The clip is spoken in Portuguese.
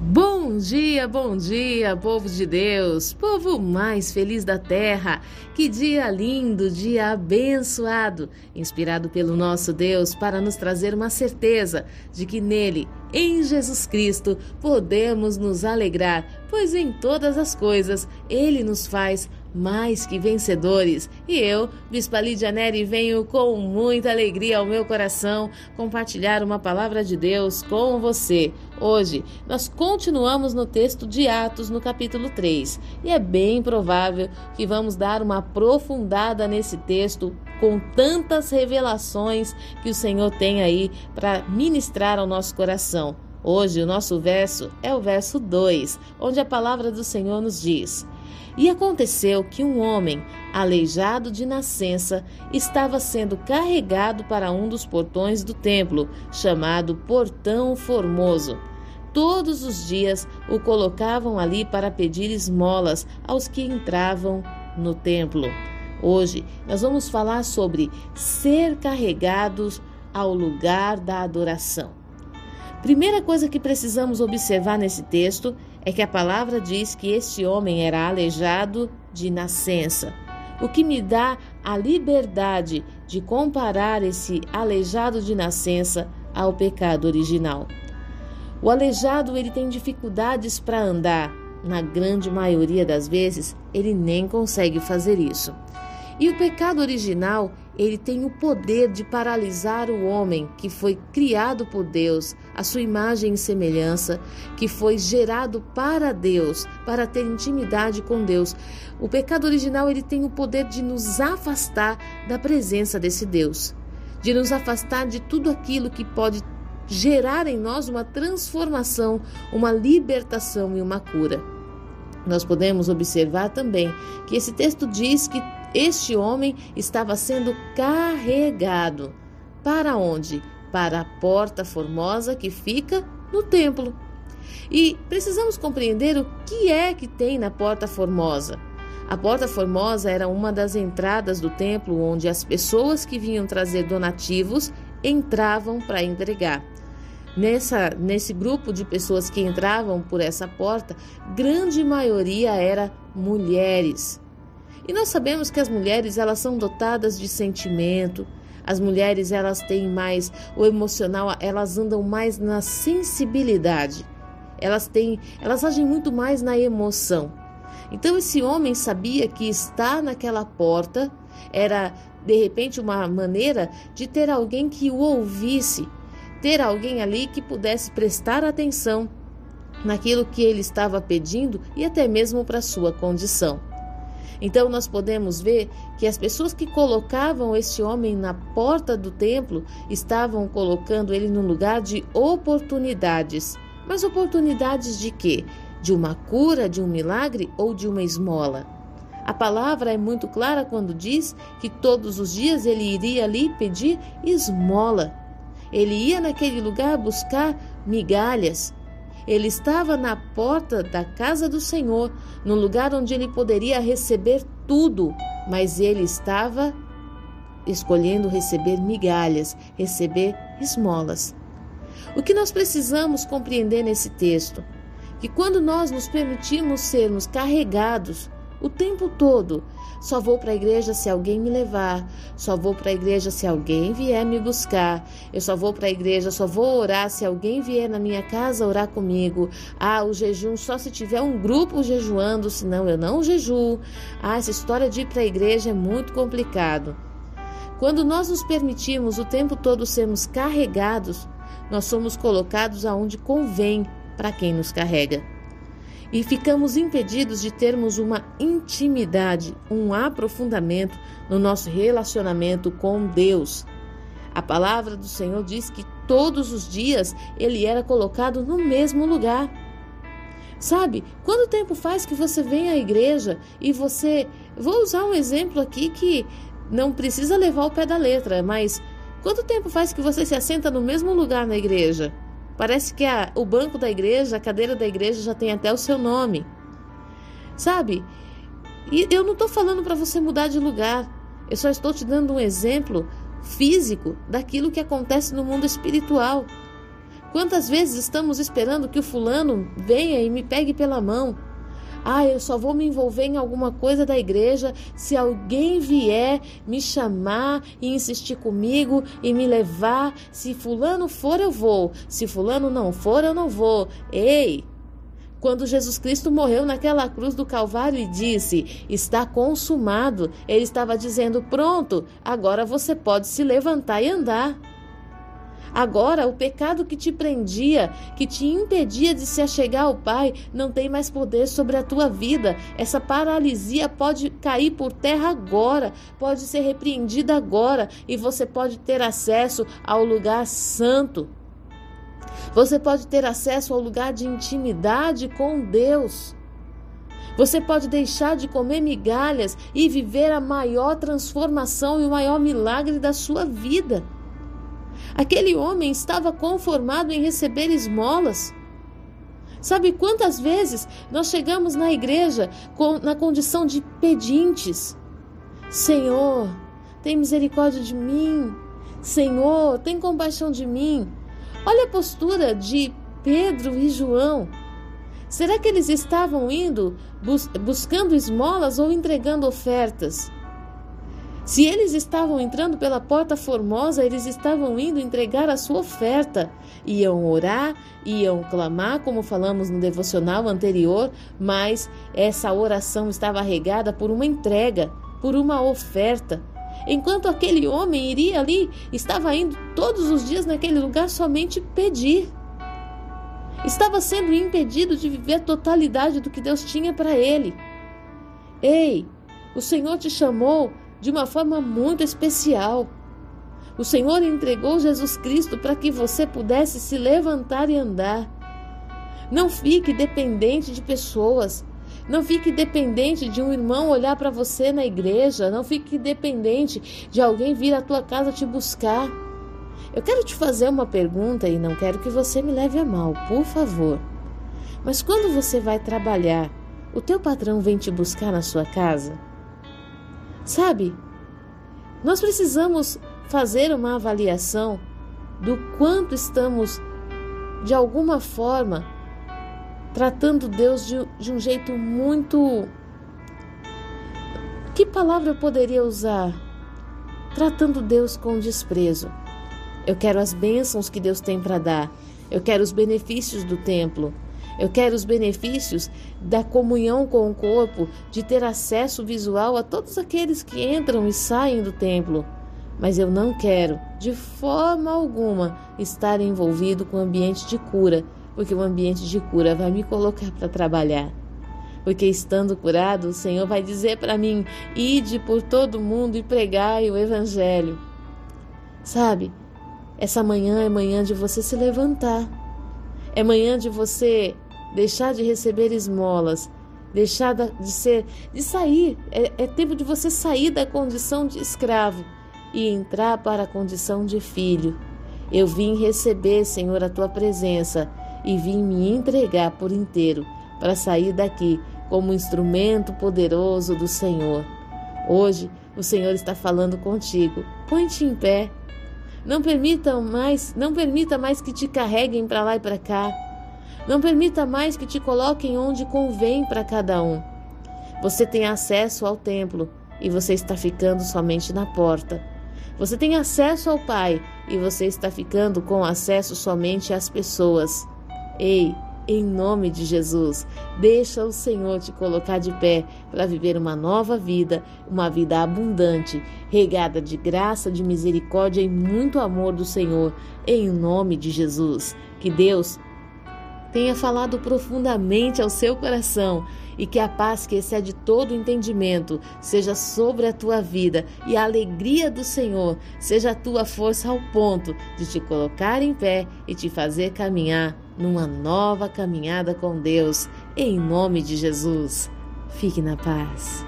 Bom dia, bom dia, povo de Deus, povo mais feliz da terra. Que dia lindo, dia abençoado, inspirado pelo nosso Deus para nos trazer uma certeza de que nele, em Jesus Cristo, podemos nos alegrar, pois em todas as coisas ele nos faz mais que vencedores. E eu, Bispa Lídia Neri, venho com muita alegria ao meu coração compartilhar uma palavra de Deus com você. Hoje, nós continuamos no texto de Atos, no capítulo 3, e é bem provável que vamos dar uma aprofundada nesse texto com tantas revelações que o Senhor tem aí para ministrar ao nosso coração. Hoje, o nosso verso é o verso 2, onde a palavra do Senhor nos diz. E aconteceu que um homem, aleijado de nascença, estava sendo carregado para um dos portões do templo, chamado Portão Formoso. Todos os dias o colocavam ali para pedir esmolas aos que entravam no templo. Hoje nós vamos falar sobre ser carregados ao lugar da adoração. Primeira coisa que precisamos observar nesse texto é que a palavra diz que este homem era aleijado de nascença, o que me dá a liberdade de comparar esse aleijado de nascença ao pecado original. O aleijado ele tem dificuldades para andar, na grande maioria das vezes ele nem consegue fazer isso. E o pecado original, ele tem o poder de paralisar o homem que foi criado por Deus, a sua imagem e semelhança, que foi gerado para Deus, para ter intimidade com Deus. O pecado original, ele tem o poder de nos afastar da presença desse Deus, de nos afastar de tudo aquilo que pode gerar em nós uma transformação, uma libertação e uma cura. Nós podemos observar também que esse texto diz que este homem estava sendo carregado. Para onde? Para a porta formosa que fica no templo. E precisamos compreender o que é que tem na porta formosa. A porta formosa era uma das entradas do templo onde as pessoas que vinham trazer donativos entravam para entregar. Nessa, nesse grupo de pessoas que entravam por essa porta, grande maioria era mulheres. E nós sabemos que as mulheres elas são dotadas de sentimento, as mulheres elas têm mais o emocional, elas andam mais na sensibilidade. Elas têm, elas agem muito mais na emoção. Então esse homem sabia que estar naquela porta era de repente uma maneira de ter alguém que o ouvisse, ter alguém ali que pudesse prestar atenção naquilo que ele estava pedindo e até mesmo para sua condição. Então nós podemos ver que as pessoas que colocavam este homem na porta do templo estavam colocando ele num lugar de oportunidades. Mas oportunidades de quê? De uma cura, de um milagre ou de uma esmola? A palavra é muito clara quando diz que todos os dias ele iria ali pedir esmola. Ele ia naquele lugar buscar migalhas, ele estava na porta da casa do Senhor, no lugar onde ele poderia receber tudo, mas ele estava escolhendo receber migalhas, receber esmolas. O que nós precisamos compreender nesse texto? Que quando nós nos permitimos sermos carregados o tempo todo. Só vou para a igreja se alguém me levar. Só vou para a igreja se alguém vier me buscar. Eu só vou para a igreja, só vou orar se alguém vier na minha casa orar comigo. Ah, o jejum só se tiver um grupo jejuando, senão eu não jejuo. Ah, essa história de ir para a igreja é muito complicado. Quando nós nos permitimos o tempo todo sermos carregados, nós somos colocados aonde convém para quem nos carrega e ficamos impedidos de termos uma intimidade, um aprofundamento no nosso relacionamento com Deus. A palavra do Senhor diz que todos os dias ele era colocado no mesmo lugar. Sabe, quanto tempo faz que você vem à igreja e você. Vou usar um exemplo aqui que não precisa levar o pé da letra, mas quanto tempo faz que você se assenta no mesmo lugar na igreja? Parece que a, o banco da igreja, a cadeira da igreja já tem até o seu nome. Sabe? E eu não estou falando para você mudar de lugar. Eu só estou te dando um exemplo físico daquilo que acontece no mundo espiritual. Quantas vezes estamos esperando que o fulano venha e me pegue pela mão? Ah, eu só vou me envolver em alguma coisa da igreja se alguém vier me chamar e insistir comigo e me levar. Se fulano for, eu vou. Se fulano não for, eu não vou. Ei! Quando Jesus Cristo morreu naquela cruz do Calvário e disse: Está consumado, ele estava dizendo: Pronto, agora você pode se levantar e andar. Agora, o pecado que te prendia, que te impedia de se achegar ao Pai, não tem mais poder sobre a tua vida. Essa paralisia pode cair por terra agora, pode ser repreendida agora e você pode ter acesso ao lugar santo. Você pode ter acesso ao lugar de intimidade com Deus. Você pode deixar de comer migalhas e viver a maior transformação e o maior milagre da sua vida. Aquele homem estava conformado em receber esmolas. Sabe quantas vezes nós chegamos na igreja com, na condição de pedintes? Senhor, tem misericórdia de mim. Senhor, tem compaixão de mim. Olha a postura de Pedro e João. Será que eles estavam indo bus buscando esmolas ou entregando ofertas? Se eles estavam entrando pela porta formosa, eles estavam indo entregar a sua oferta. Iam orar, iam clamar, como falamos no devocional anterior, mas essa oração estava regada por uma entrega, por uma oferta. Enquanto aquele homem iria ali, estava indo todos os dias naquele lugar somente pedir. Estava sendo impedido de viver a totalidade do que Deus tinha para ele. Ei, o Senhor te chamou de uma forma muito especial. O Senhor entregou Jesus Cristo para que você pudesse se levantar e andar. Não fique dependente de pessoas. Não fique dependente de um irmão olhar para você na igreja. Não fique dependente de alguém vir à tua casa te buscar. Eu quero te fazer uma pergunta e não quero que você me leve a mal, por favor. Mas quando você vai trabalhar, o teu patrão vem te buscar na sua casa? Sabe, nós precisamos fazer uma avaliação do quanto estamos, de alguma forma, tratando Deus de, de um jeito muito. Que palavra eu poderia usar? Tratando Deus com desprezo. Eu quero as bênçãos que Deus tem para dar. Eu quero os benefícios do templo. Eu quero os benefícios da comunhão com o corpo, de ter acesso visual a todos aqueles que entram e saem do templo. Mas eu não quero, de forma alguma, estar envolvido com o ambiente de cura, porque o ambiente de cura vai me colocar para trabalhar. Porque estando curado, o Senhor vai dizer para mim: ide por todo mundo e pregai o Evangelho. Sabe, essa manhã é manhã de você se levantar. É manhã de você deixar de receber esmolas, deixar de ser, de sair. É, é tempo de você sair da condição de escravo e entrar para a condição de filho. Eu vim receber, Senhor, a tua presença e vim me entregar por inteiro para sair daqui como instrumento poderoso do Senhor. Hoje o Senhor está falando contigo. Põe-te em pé. Não permita mais, não permita mais que te carreguem para lá e para cá. Não permita mais que te coloquem onde convém para cada um. Você tem acesso ao templo e você está ficando somente na porta. Você tem acesso ao Pai e você está ficando com acesso somente às pessoas. Ei, em nome de Jesus, deixa o Senhor te colocar de pé para viver uma nova vida, uma vida abundante, regada de graça, de misericórdia e muito amor do Senhor, em nome de Jesus. Que Deus tenha falado profundamente ao seu coração e que a paz que excede todo entendimento seja sobre a tua vida e a alegria do Senhor seja a tua força ao ponto de te colocar em pé e te fazer caminhar numa nova caminhada com Deus, em nome de Jesus. Fique na paz.